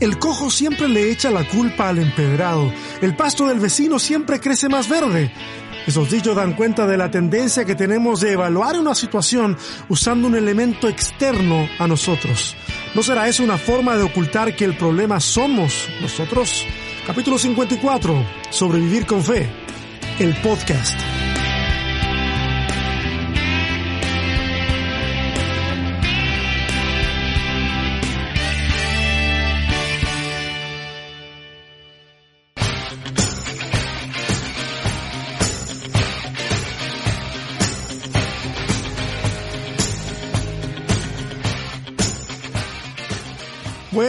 El cojo siempre le echa la culpa al empedrado. El pasto del vecino siempre crece más verde. Esos dichos dan cuenta de la tendencia que tenemos de evaluar una situación usando un elemento externo a nosotros. ¿No será eso una forma de ocultar que el problema somos nosotros? Capítulo 54. Sobrevivir con fe. El podcast.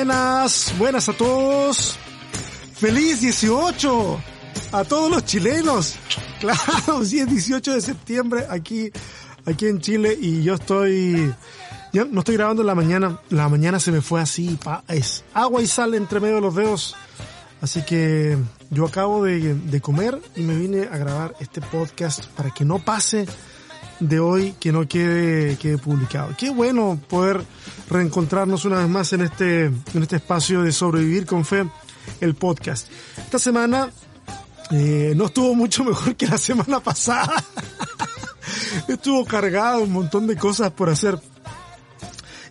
Buenas, buenas a todos. Feliz 18 a todos los chilenos. Claro, sí es 18 de septiembre aquí, aquí en Chile y yo estoy, no estoy grabando en la mañana. La mañana se me fue así, es agua y sal entre medio de los dedos. Así que yo acabo de, de comer y me vine a grabar este podcast para que no pase de hoy que no quede, quede publicado. Qué bueno poder reencontrarnos una vez más en este, en este espacio de sobrevivir con fe, el podcast. Esta semana eh, no estuvo mucho mejor que la semana pasada. estuvo cargado un montón de cosas por hacer.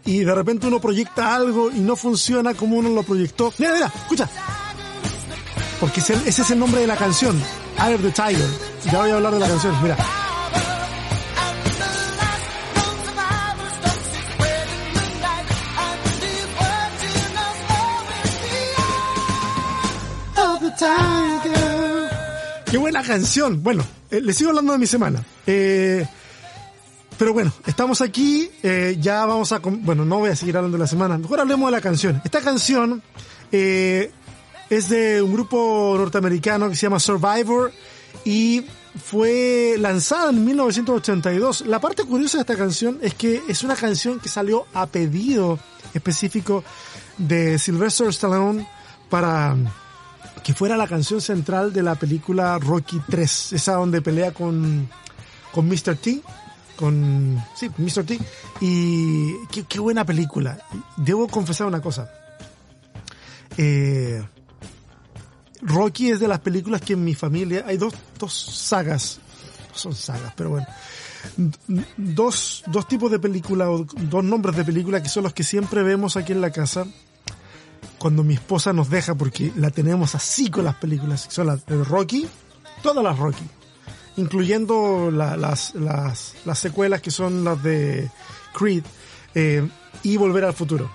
Y de repente uno proyecta algo y no funciona como uno lo proyectó. Mira, mira, escucha. Porque ese, es el nombre de la canción. Eye of the Tiger. Ya voy a hablar de la canción. Mira. Qué buena canción. Bueno, eh, les sigo hablando de mi semana. Eh, pero bueno, estamos aquí, eh, ya vamos a... Bueno, no voy a seguir hablando de la semana, mejor hablemos de la canción. Esta canción eh, es de un grupo norteamericano que se llama Survivor y fue lanzada en 1982. La parte curiosa de esta canción es que es una canción que salió a pedido específico de Sylvester Stallone para que fuera la canción central de la película Rocky 3, esa donde pelea con, con Mr. T, con, sí, Mr. T, y qué, qué buena película. Debo confesar una cosa. Eh, Rocky es de las películas que en mi familia hay dos, dos sagas, no son sagas, pero bueno, dos, dos tipos de películas dos nombres de películas que son los que siempre vemos aquí en la casa cuando mi esposa nos deja porque la tenemos así con las películas, son las de Rocky, todas las Rocky, incluyendo la, las, las, las secuelas que son las de Creed eh, y Volver al Futuro.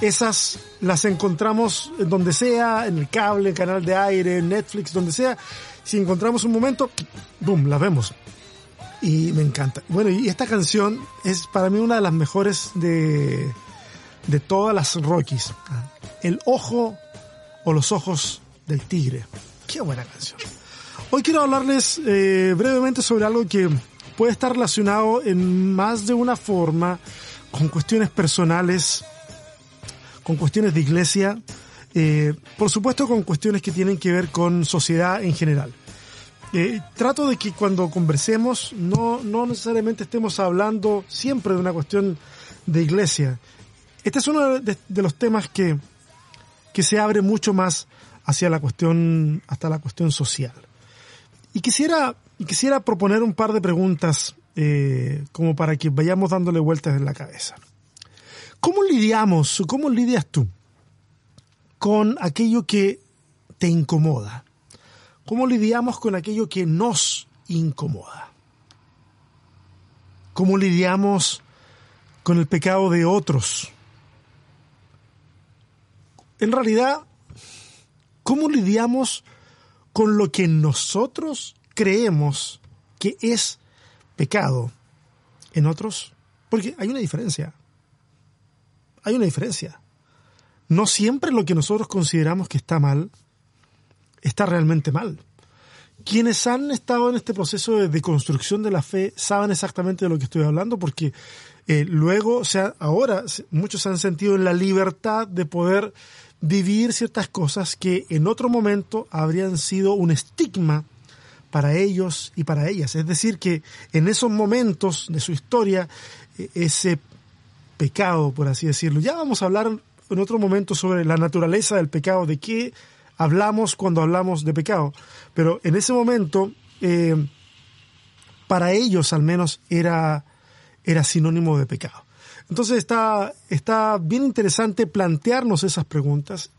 Esas las encontramos en donde sea, en el cable, en canal de aire, Netflix, donde sea. Si encontramos un momento, boom, las vemos. Y me encanta. Bueno, y esta canción es para mí una de las mejores de, de todas las Rockies. El ojo o los ojos del tigre. Qué buena canción. Hoy quiero hablarles eh, brevemente sobre algo que puede estar relacionado en más de una forma con cuestiones personales, con cuestiones de iglesia, eh, por supuesto con cuestiones que tienen que ver con sociedad en general. Eh, trato de que cuando conversemos no, no necesariamente estemos hablando siempre de una cuestión de iglesia. Este es uno de, de los temas que, que se abre mucho más hacia la cuestión, hasta la cuestión social. Y quisiera, quisiera proponer un par de preguntas eh, como para que vayamos dándole vueltas en la cabeza. ¿Cómo lidiamos, cómo lidias tú con aquello que te incomoda? ¿Cómo lidiamos con aquello que nos incomoda? ¿Cómo lidiamos con el pecado de otros? En realidad, ¿cómo lidiamos con lo que nosotros creemos que es pecado en otros? Porque hay una diferencia. Hay una diferencia. no siempre lo que nosotros consideramos que está mal está realmente mal. Quienes han estado en este proceso de deconstrucción de la fe saben exactamente de lo que estoy hablando porque eh, luego, o sea, ahora muchos han sentido la libertad de poder vivir ciertas cosas que en otro momento habrían sido un estigma para ellos y para ellas. Es decir, que en esos momentos de su historia, e, ese pecado, por así decirlo, ya vamos a hablar en otro momento sobre la naturaleza del pecado, de qué hablamos cuando hablamos de pecado, pero en ese momento, eh, para ellos al menos era, era sinónimo de pecado. Entonces está, está bien interesante plantearnos esas preguntas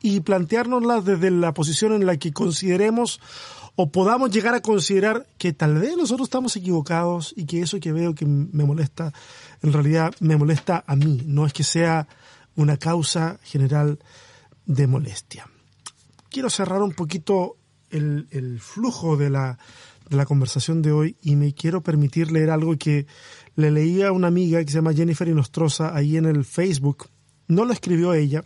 y planteárnoslas desde la posición en la que consideremos o podamos llegar a considerar que tal vez nosotros estamos equivocados y que eso que veo que me molesta, en realidad me molesta a mí, no es que sea una causa general de molestia. Quiero cerrar un poquito el, el flujo de la, de la conversación de hoy y me quiero permitir leer algo que le leí a una amiga que se llama Jennifer Inostroza ahí en el Facebook. No lo escribió ella,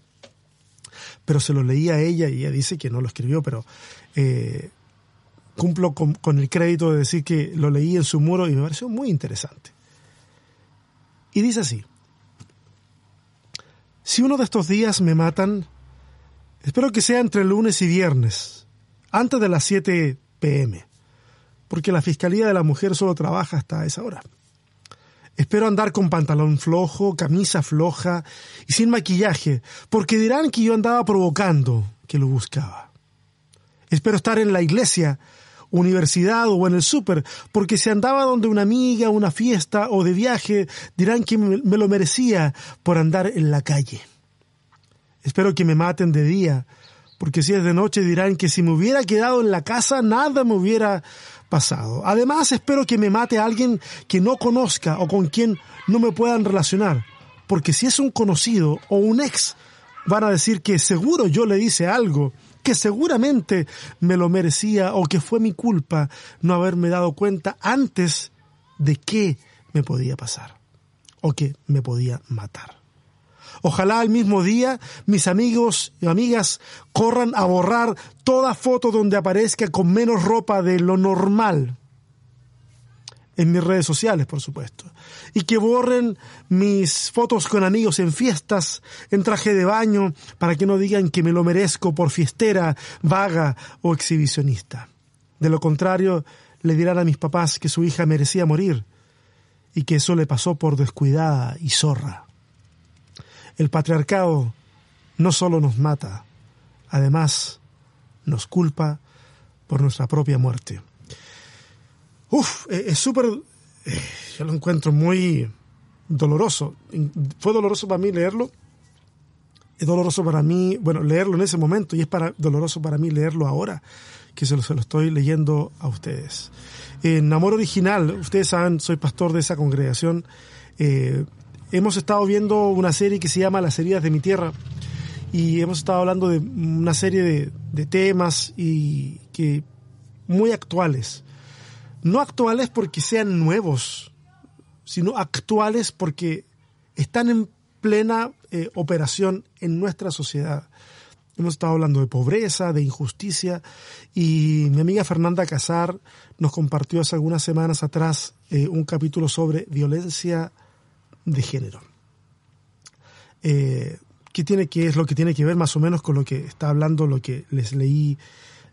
pero se lo leí a ella y ella dice que no lo escribió, pero eh, cumplo con, el crédito de decir que lo leí en su muro y me pareció muy interesante. Y dice así, si uno de estos días me matan, espero que sea entre lunes y viernes, antes de las 7 pm, porque la Fiscalía de la Mujer solo trabaja hasta esa hora. Espero andar con pantalón flojo, camisa floja y sin maquillaje, porque dirán que yo andaba provocando, que lo buscaba. Espero estar en la iglesia universidad o en el súper, porque si andaba donde una amiga, una fiesta o de viaje, dirán que me lo merecía por andar en la calle. Espero que me maten de día, porque si es de noche dirán que si me hubiera quedado en la casa nada me hubiera Además espero que me mate alguien que no conozca o con quien no me puedan relacionar, porque si es un conocido o un ex, van a decir que seguro yo le hice algo que seguramente me lo merecía o que fue mi culpa no haberme dado cuenta antes de qué me podía pasar o que me podía matar. Ojalá al mismo día mis amigos y amigas corran a borrar toda foto donde aparezca con menos ropa de lo normal en mis redes sociales, por supuesto. Y que borren mis fotos con amigos en fiestas, en traje de baño, para que no digan que me lo merezco por fiestera, vaga o exhibicionista. De lo contrario, le dirán a mis papás que su hija merecía morir y que eso le pasó por descuidada y zorra. El patriarcado no solo nos mata, además nos culpa por nuestra propia muerte. Uf, eh, es súper, eh, yo lo encuentro muy doloroso. Fue doloroso para mí leerlo. Es doloroso para mí, bueno, leerlo en ese momento y es para, doloroso para mí leerlo ahora, que se lo, se lo estoy leyendo a ustedes. En Amor Original, ustedes saben, soy pastor de esa congregación. Eh, hemos estado viendo una serie que se llama Las heridas de mi tierra y hemos estado hablando de una serie de, temas y que muy actuales no actuales porque sean nuevos, sino actuales porque están en plena eh, operación en nuestra sociedad. Hemos estado hablando de pobreza, de injusticia, y mi amiga Fernanda Casar nos compartió hace algunas semanas atrás eh, un capítulo sobre violencia de género. Eh, ¿Qué tiene que es lo que tiene que ver más o menos con lo que está hablando, lo que les leí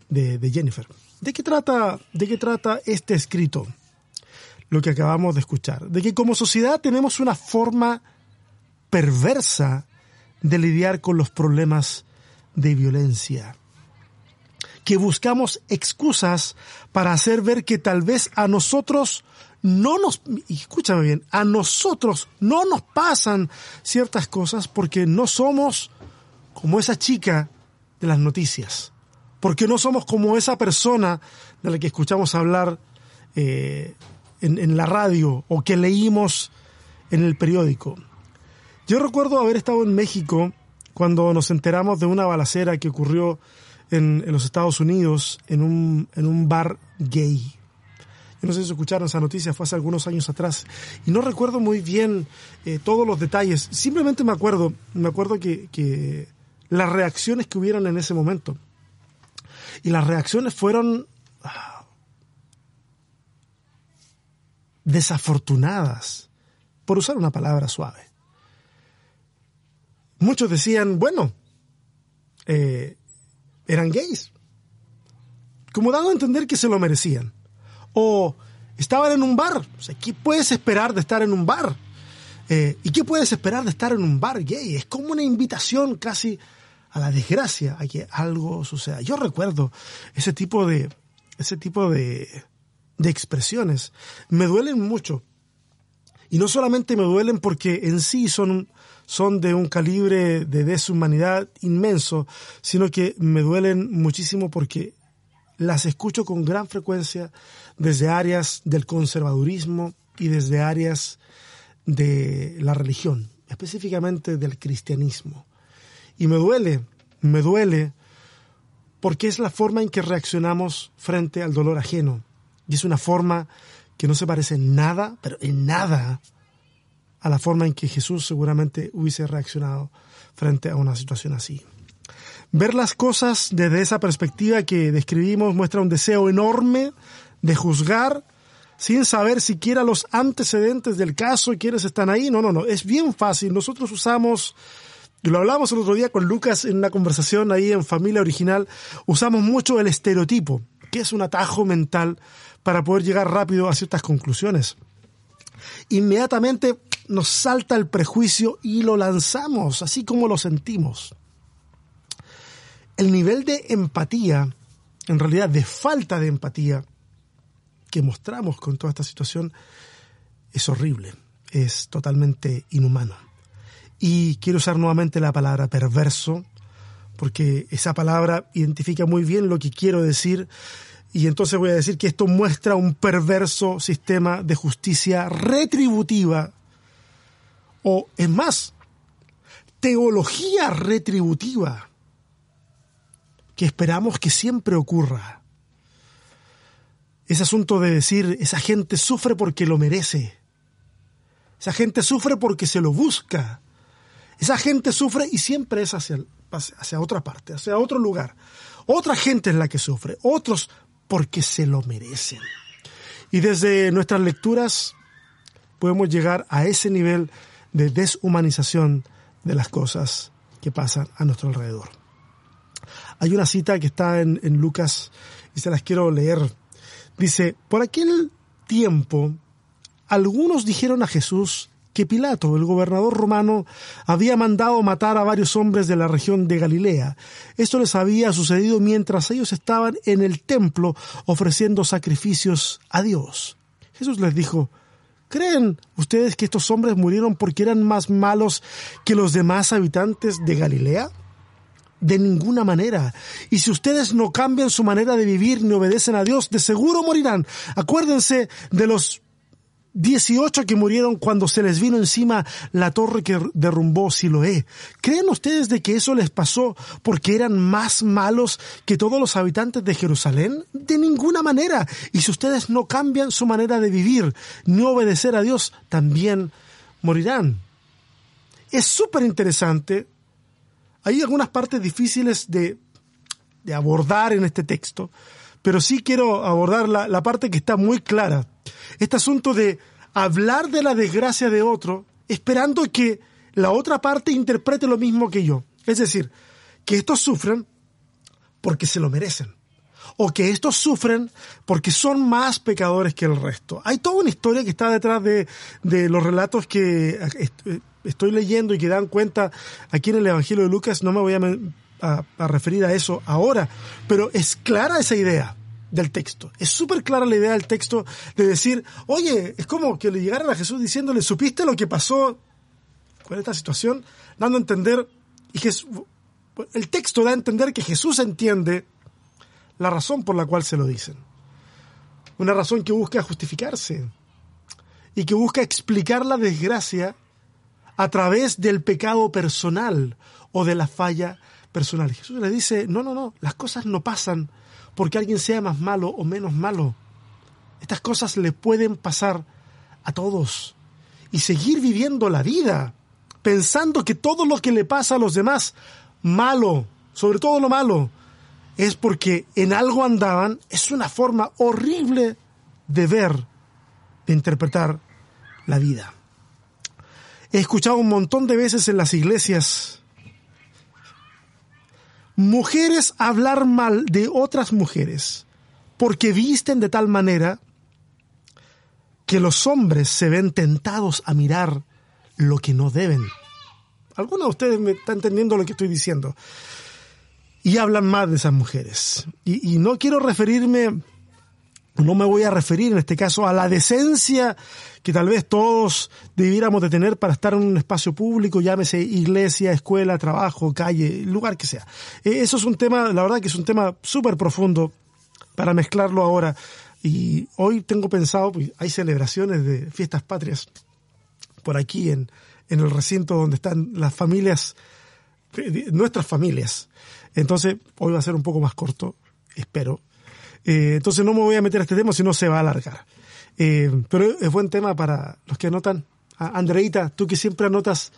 de Jennifer? ¿De qué trata, de qué trata este escrito? Lo que acabamos de escuchar. De que como sociedad tenemos una forma perversa de lidiar con los problemas de violencia. Que buscamos excusas para hacer ver que tal vez a nosotros no nos, escúchame bien, a nosotros no nos pasan ciertas cosas porque no somos como esa chica de las noticias porque no somos como esa persona de la que escuchamos hablar eh, en, la radio o que leímos en el periódico. Yo recuerdo haber estado en México cuando nos enteramos de una balacera que ocurrió en, los Estados Unidos en un, en un bar gay. No sé si escucharon esa noticia, fue hace algunos años atrás. Y no recuerdo muy bien eh, todos los detalles. Simplemente me acuerdo, me acuerdo que, que las reacciones que hubieron en ese momento. Y las reacciones fueron ah, desafortunadas, por usar una palabra suave. Muchos decían, bueno, eh, eran gays, como dando a entender que se lo merecían. O estaban en un bar, o ¿qué puedes esperar de estar en un bar? Eh, ¿Y qué puedes esperar de estar en un bar gay? Es como una invitación casi a la desgracia, a que algo suceda. Yo recuerdo ese tipo de, ese tipo de, de expresiones. Me duelen mucho. Y no solamente me duelen porque en sí son, son de un calibre de deshumanidad inmenso, sino que me duelen muchísimo porque las escucho con gran frecuencia desde áreas del conservadurismo y desde áreas de la religión, específicamente del cristianismo. Y me duele, me duele porque es la forma en que reaccionamos frente al dolor ajeno. Y es una forma que no se parece en nada, pero en nada, a la forma en que Jesús seguramente hubiese reaccionado frente a una situación así. Ver las cosas desde esa perspectiva que describimos muestra un deseo enorme de juzgar sin saber siquiera los antecedentes del caso y quiénes están ahí. No, no, no, es bien fácil. Nosotros usamos lo hablamos el otro día con Lucas en una conversación ahí en Familia Original. Usamos mucho el estereotipo, que es un atajo mental para poder llegar rápido a ciertas conclusiones. Inmediatamente nos salta el prejuicio y lo lanzamos, así como lo sentimos. El nivel de empatía, en realidad de falta de empatía, que mostramos con toda esta situación, es horrible, es totalmente inhumano. Y quiero usar nuevamente la palabra perverso, porque esa palabra identifica muy bien lo que quiero decir. Y entonces voy a decir que esto muestra un perverso sistema de justicia retributiva. O, es más, teología retributiva que esperamos que siempre ocurra. Ese asunto de decir, esa gente sufre porque lo merece. Esa gente sufre porque se lo busca. Esa gente sufre y siempre es hacia, hacia otra parte, hacia otro lugar. Otra gente es la que sufre, otros porque se lo merecen. Y desde nuestras lecturas podemos llegar a ese nivel de deshumanización de las cosas que pasan a nuestro alrededor. Hay una cita que está en, en Lucas y se las quiero leer. Dice, por aquel tiempo, algunos dijeron a Jesús, que Pilato, el gobernador romano, había mandado matar a varios hombres de la región de Galilea. Esto les había sucedido mientras ellos estaban en el templo ofreciendo sacrificios a Dios. Jesús les dijo, ¿Creen ustedes que estos hombres murieron porque eran más malos que los demás habitantes de Galilea? De ninguna manera. Y si ustedes no cambian su manera de vivir ni obedecen a Dios, de seguro morirán. Acuérdense de los 18 que murieron cuando se les vino encima la torre que derrumbó Siloé. ¿Creen ustedes de que eso les pasó porque eran más malos que todos los habitantes de Jerusalén? De ninguna manera. Y si ustedes no cambian su manera de vivir, ni obedecer a Dios, también morirán. Es súper interesante. Hay algunas partes difíciles de, abordar en este texto, pero sí quiero abordar la, parte que está muy clara este asunto de hablar de la desgracia de otro esperando que la otra parte interprete lo mismo que yo. Es decir, que estos sufren porque se lo merecen. O que estos sufren porque son más pecadores que el resto. Hay toda una historia que está detrás de, de los relatos que eh, estoy leyendo y que dan cuenta aquí en el Evangelio de Lucas. No me voy a, referir a eso ahora, pero es clara esa idea del texto. Es súper clara la idea del texto de decir, oye, es como que le llegaran a Jesús diciéndole, ¿supiste lo que pasó con esta situación? Dando a entender, y el texto da a entender que Jesús entiende la razón por la cual se lo dicen. Una razón que busca justificarse y que busca explicar la desgracia a través del pecado personal o de la falla personal. Jesús le dice, no, no, no, las cosas no pasan porque alguien sea más malo o menos malo. Estas cosas le pueden pasar a todos y seguir viviendo la vida pensando que todo lo que le pasa a los demás, malo, sobre todo lo malo, es porque en algo andaban, es una forma horrible de ver, de interpretar la vida. He escuchado un montón de veces en las iglesias mujeres hablar mal de otras mujeres porque visten de tal manera que los hombres se ven tentados a mirar lo que no deben. Algunos de ustedes me están entendiendo lo que estoy diciendo. Y hablan más de esas mujeres. Y, y no quiero referirme, no me voy a referir en este caso a la decencia que tal vez todos debiéramos de tener para estar en un espacio público, llámese iglesia, escuela, trabajo, calle, lugar que sea. Eh, eso es un tema, la verdad que es un tema súper profundo para mezclarlo ahora. Y hoy tengo pensado, pues, hay celebraciones de fiestas patrias por aquí en, en el recinto donde están las familias, nuestras familias. Entonces, hoy va a ser un poco más corto, espero. Eh, entonces no me voy a meter a este tema, si no se va a alargar. Eh, pero es buen tema para los que anotan. Andreita, tú que siempre anotas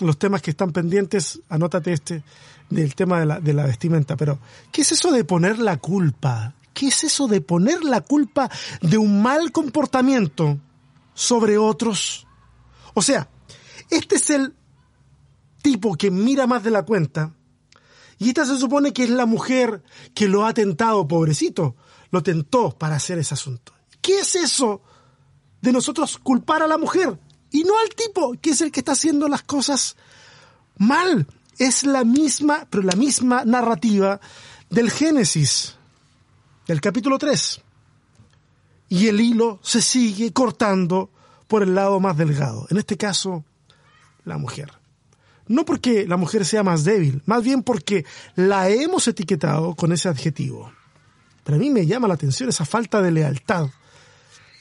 los temas que están pendientes, anótate este del tema de la vestimenta. Pero, ¿qué es eso de poner la culpa? ¿Qué es eso de poner la culpa de un mal comportamiento sobre otros? O sea, este es el tipo que mira más de la cuenta. Y esta se supone que es la mujer que lo ha tentado, pobrecito. Lo tentó para hacer ese asunto. ¿Qué es eso de nosotros culpar a la mujer y no al tipo, que es el que está haciendo las cosas mal? Es la misma, pero la misma narrativa del Génesis, del capítulo 3. Y el hilo se sigue cortando por el lado más delgado. En este caso, la mujer. No porque la mujer sea más débil, más bien porque la hemos etiquetado con ese adjetivo. Pero a mí me llama la atención esa falta de lealtad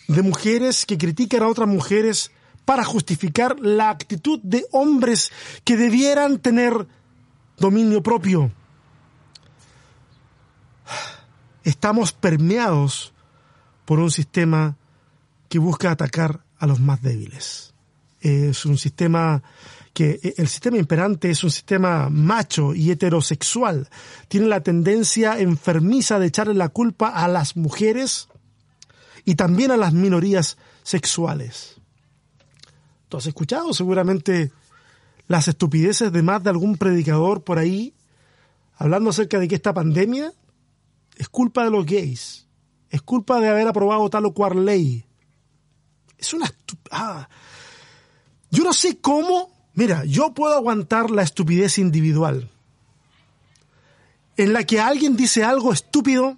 de mujeres que critican a otras mujeres para justificar la actitud de hombres que debieran tener dominio propio. Estamos permeados por un sistema que busca atacar a los más débiles es un sistema que el sistema imperante es un sistema macho y heterosexual. Tiene la tendencia enfermiza de echarle la culpa a las mujeres y también a las minorías sexuales. ¿Tú has escuchado seguramente las estupideces de más de algún predicador por ahí hablando acerca de que esta pandemia es culpa de los gays, es culpa de haber aprobado tal o cual ley? Es una... Ah, yo no sé cómo, mira, yo puedo aguantar la estupidez individual, en la que alguien dice algo estúpido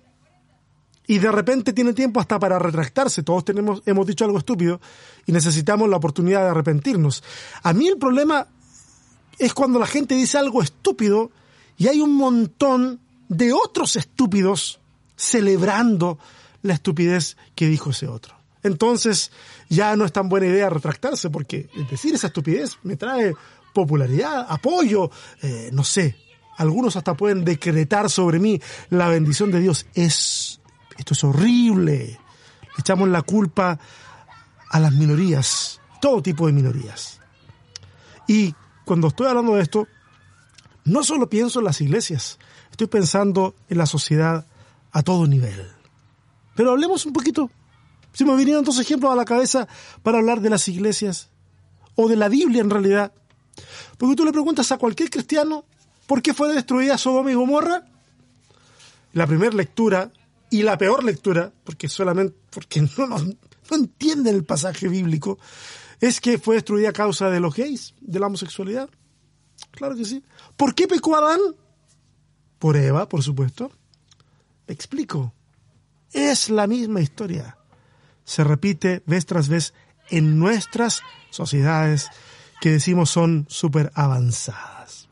y de repente tiene tiempo hasta para retractarse. Todos tenemos, hemos dicho algo estúpido y necesitamos la oportunidad de arrepentirnos. A mí el problema es cuando la gente dice algo estúpido y hay un montón de otros estúpidos celebrando la estupidez que dijo ese otro entonces ya no es tan buena idea retractarse, porque decir esa estupidez me trae popularidad, apoyo, eh, no sé. Algunos hasta pueden decretar sobre mí la bendición de Dios. Es, esto es horrible. Echamos la culpa a las minorías, todo tipo de minorías. Y cuando estoy hablando de esto, no solo pienso en las iglesias, estoy pensando en la sociedad a todo nivel. Pero hablemos un poquito se me vinieron dos ejemplos a la cabeza para hablar de las iglesias o de la Biblia en realidad. Porque tú le preguntas a cualquier cristiano por qué fue destruida Sodoma y Gomorra. La primera lectura y la peor lectura, porque solamente porque no, no, entienden el pasaje bíblico, es que fue destruida a causa de los gays, de la homosexualidad. Claro que sí. ¿Por qué pecó Adán? Por Eva, por supuesto. explico. Es la misma historia se repite vez tras vez en nuestras sociedades que decimos son súper avanzadas.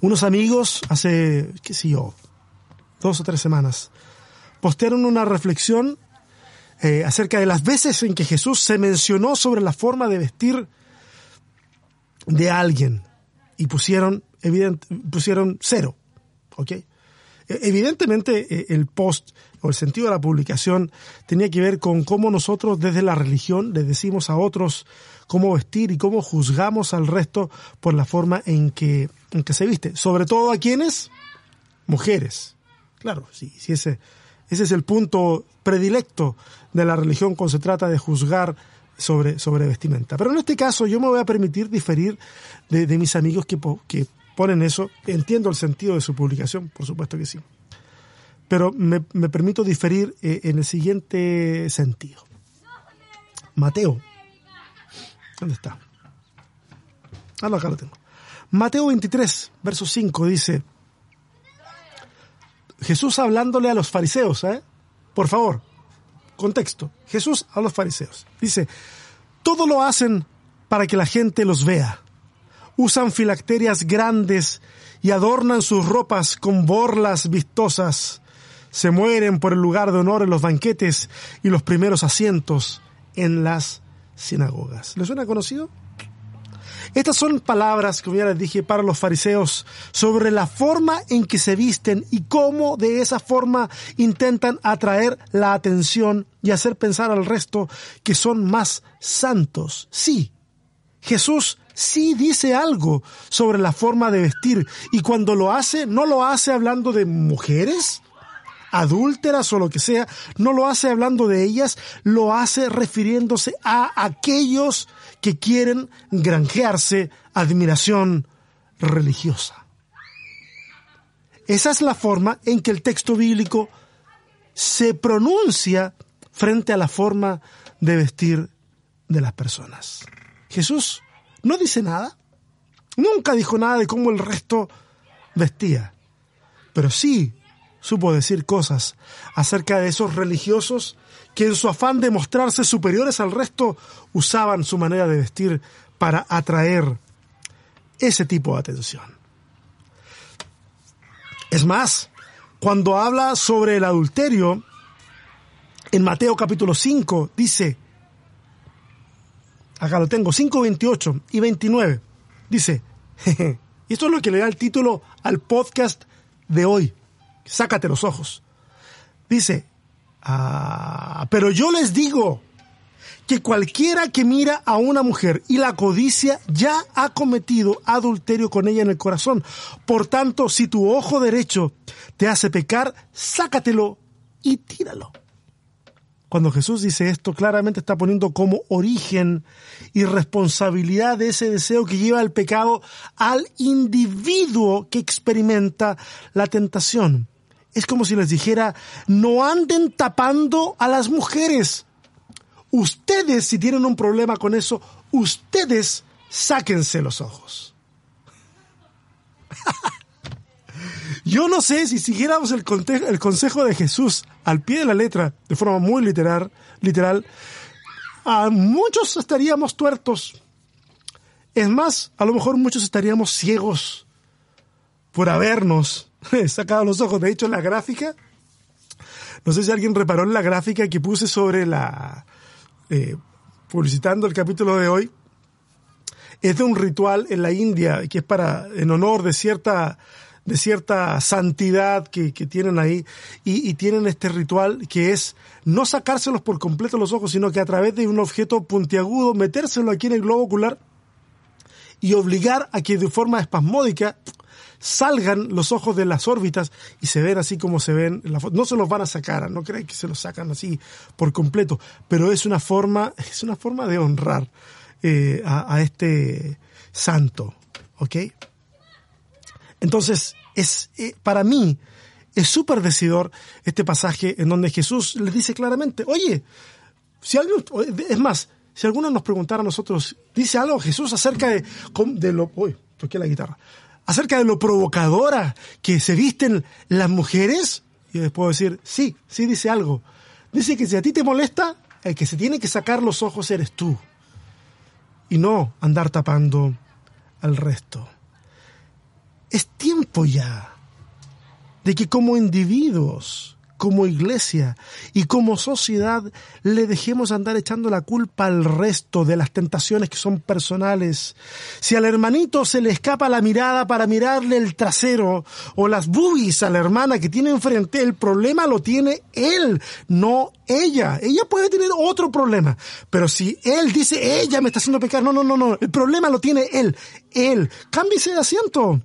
Unos amigos hace, qué sé yo, dos o tres semanas, postearon una reflexión eh, acerca de las veces en que Jesús se mencionó sobre la forma de vestir de alguien y pusieron, evidente, pusieron cero, ¿ok? E- Evidentemente, eh, el post el sentido de la publicación tenía que ver con cómo nosotros desde la religión le decimos a otros cómo vestir y cómo juzgamos al resto por la forma en que, en que se viste. Sobre todo a quienes? Mujeres. Claro, sí, sí ese, ese es el punto predilecto de la religión cuando se trata de juzgar sobre, sobre vestimenta. Pero en este caso yo me voy a permitir diferir de, de mis amigos que, que ponen eso. Entiendo el sentido de su publicación, por supuesto que sí. Pero me, me permito diferir eh, en el siguiente sentido. Mateo. ¿Dónde está? Ah, acá lo tengo. Mateo 23, verso 5 dice, Jesús hablándole a los fariseos, ¿eh? Por favor, contexto. Jesús a los fariseos. Dice, todo lo hacen para que la gente los vea. Usan filacterias grandes y adornan sus ropas con borlas vistosas. Se mueren por el lugar de honor en los banquetes y los primeros asientos en las sinagogas. ¿Les suena conocido? Estas son palabras, como ya les dije, para los fariseos sobre la forma en que se visten y cómo de esa forma intentan atraer la atención y hacer pensar al resto que son más santos. Sí, Jesús sí dice algo sobre la forma de vestir y cuando lo hace, no lo hace hablando de mujeres, adúlteras o lo que sea, no lo hace hablando de ellas, lo hace refiriéndose a aquellos que quieren granjearse admiración religiosa. Esa es la forma en que el texto bíblico se pronuncia frente a la forma de vestir de las personas. Jesús no dice nada, nunca dijo nada de cómo el resto vestía, pero sí supo decir cosas acerca de esos religiosos que en su afán de mostrarse superiores al resto usaban su manera de vestir para atraer ese tipo de atención. Es más, cuando habla sobre el adulterio, en Mateo capítulo 5 dice, acá lo tengo, 5, 28 y 29, dice, y esto es lo que le da el título al podcast de hoy, sácate los ojos. Dice, ah, pero yo les digo que cualquiera que mira a una mujer y la codicia ya ha cometido adulterio con ella en el corazón. Por tanto, si tu ojo derecho te hace pecar, sácatelo y tíralo. Cuando Jesús dice esto, claramente está poniendo como origen y responsabilidad de ese deseo que lleva al pecado al individuo que experimenta la tentación. Es como si les dijera, no anden tapando a las mujeres. Ustedes, si tienen un problema con eso, ustedes sáquense los ojos. Yo no sé si siguiéramos el, el consejo de Jesús al pie de la letra, de forma muy literal, literal, a muchos estaríamos tuertos. Es más, a lo mejor muchos estaríamos ciegos por habernos sacado los ojos. De hecho, la gráfica, no sé si alguien reparó en la gráfica que puse sobre la, eh, publicitando el capítulo de hoy, es de un ritual en la India que es para, en honor de cierta, de cierta santidad que, tienen ahí y, y tienen este ritual que es no sacárselos por completo los ojos, sino que a través de un objeto puntiagudo metérselo aquí en el globo ocular y obligar a que de forma espasmódica salgan los ojos de las órbitas y se ven así como se ven. No se los van a sacar, no crean que se los sacan así por completo, pero es una forma, es una forma de honrar eh, a, a este santo, ¿ok? Entonces, es, eh, para mí, es súper decidor este pasaje en donde Jesús les dice claramente, oye, si alguien, es más, si alguno nos preguntara a nosotros, dice algo Jesús acerca de, de lo, uy, toqué la guitarra, acerca de lo provocadora que se visten las mujeres, y les puedo decir, sí, sí dice algo. Dice que si a ti te molesta, el que se tiene que sacar los ojos eres tú, y no andar tapando al resto. Es tiempo ya de que como individuos como iglesia y como sociedad le dejemos andar echando la culpa al resto de las tentaciones que son personales. Si al hermanito se le escapa la mirada para mirarle el trasero o las boobies a la hermana que tiene enfrente, el problema lo tiene él, no ella. Ella puede tener otro problema, pero si él dice ella me está haciendo pecar, no, no, no, no, el problema lo tiene él, él. Cámbiese de asiento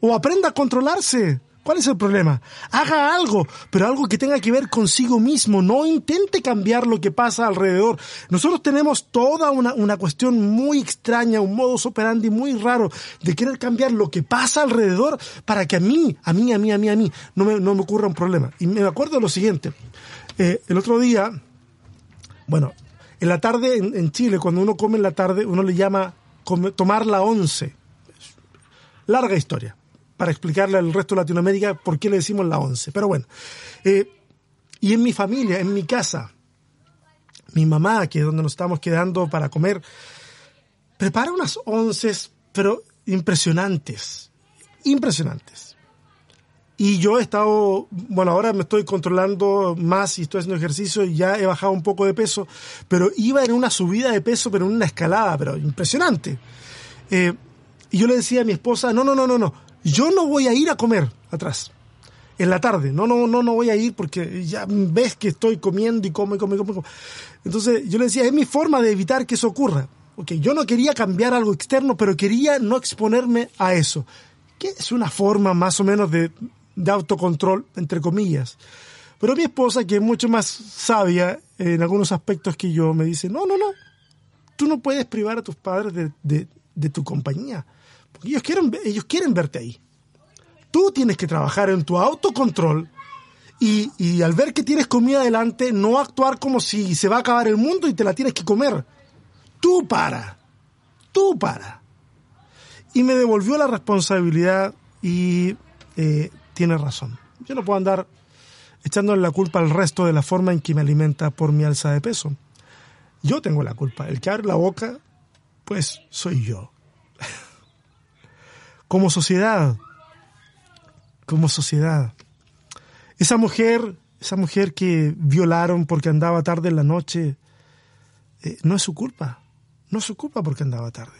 o aprenda a controlarse. ¿Cuál es el problema? Haga algo, pero algo que tenga que ver consigo mismo. No intente cambiar lo que pasa alrededor. Nosotros tenemos toda una, una cuestión muy extraña, un modus operandi muy raro de querer cambiar lo que pasa alrededor para que a mí, a mí, a mí, a mí, a mí, no me, no me ocurra un problema. Y me acuerdo de lo siguiente. Eh, el otro día, bueno, en la tarde en, en, Chile, cuando uno come en la tarde, uno le llama come, tomar la once. Larga historia para explicarle al resto de Latinoamérica por qué le decimos la once. Pero bueno, eh, y en mi familia, en mi casa, mi mamá, que es donde nos estamos quedando para comer, prepara unas onces, pero impresionantes, impresionantes. Y yo he estado, bueno, ahora me estoy controlando más y estoy haciendo ejercicio y ya he bajado un poco de peso, pero iba en una subida de peso, pero en una escalada, pero impresionante. Eh, y yo le decía a mi esposa, no, no, no, no, no, yo no voy a ir a comer atrás en la tarde. No, no, no, no voy a ir porque ya ves que estoy comiendo y como y como y como. Entonces yo le decía, es mi forma de evitar que eso ocurra. Okay, yo no quería cambiar algo externo, pero quería no exponerme a eso. Que es una forma más o menos de, de autocontrol, entre comillas. Pero mi esposa, que es mucho más sabia en algunos aspectos que yo, me dice, no, no, no, tú no puedes privar a tus padres de, de, de tu compañía. Porque ellos quieren, ellos quieren verte ahí. Tú tienes que trabajar en tu autocontrol y, y al ver que tienes comida delante, no actuar como si se va a acabar el mundo y te la tienes que comer. Tú para. Tú para. Y me devolvió la responsabilidad y eh, tiene razón. Yo no puedo andar echándole la culpa al resto de la forma en que me alimenta por mi alza de peso. Yo tengo la culpa. El que abre la boca, pues soy yo como sociedad, como sociedad. Esa mujer, esa mujer que violaron porque andaba tarde en la noche, eh, no es su culpa, no es su culpa porque andaba tarde.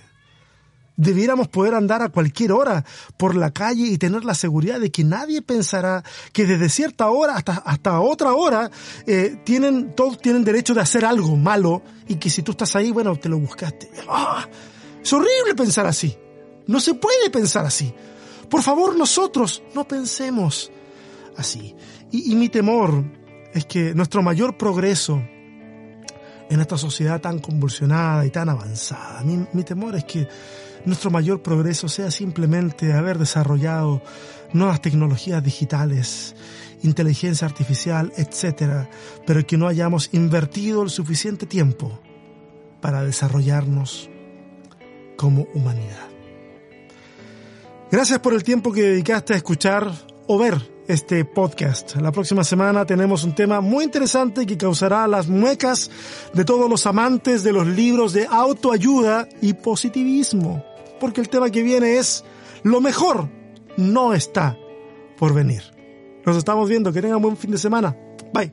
Debiéramos poder andar a cualquier hora por la calle y tener la seguridad de que nadie pensará que desde cierta hora hasta, hasta otra hora eh, tienen, todos tienen derecho de hacer algo malo y que si tú estás ahí, bueno, te lo buscaste. ¡Ah! Es horrible pensar así. No se puede pensar así. Por favor, nosotros no pensemos así. Y, mi temor es que nuestro mayor progreso en esta sociedad tan convulsionada y tan avanzada, mi, mi temor es que nuestro mayor progreso sea simplemente haber desarrollado nuevas tecnologías digitales, inteligencia artificial, etcétera, pero que no hayamos invertido el suficiente tiempo para desarrollarnos como humanidad. Gracias por el tiempo que dedicaste a escuchar o ver este podcast. La próxima semana tenemos un tema muy interesante que causará las muecas de todos los amantes de los libros de autoayuda y positivismo. Porque el tema que viene es lo mejor no está por venir. Nos estamos viendo. Que tengan buen fin de semana. Bye.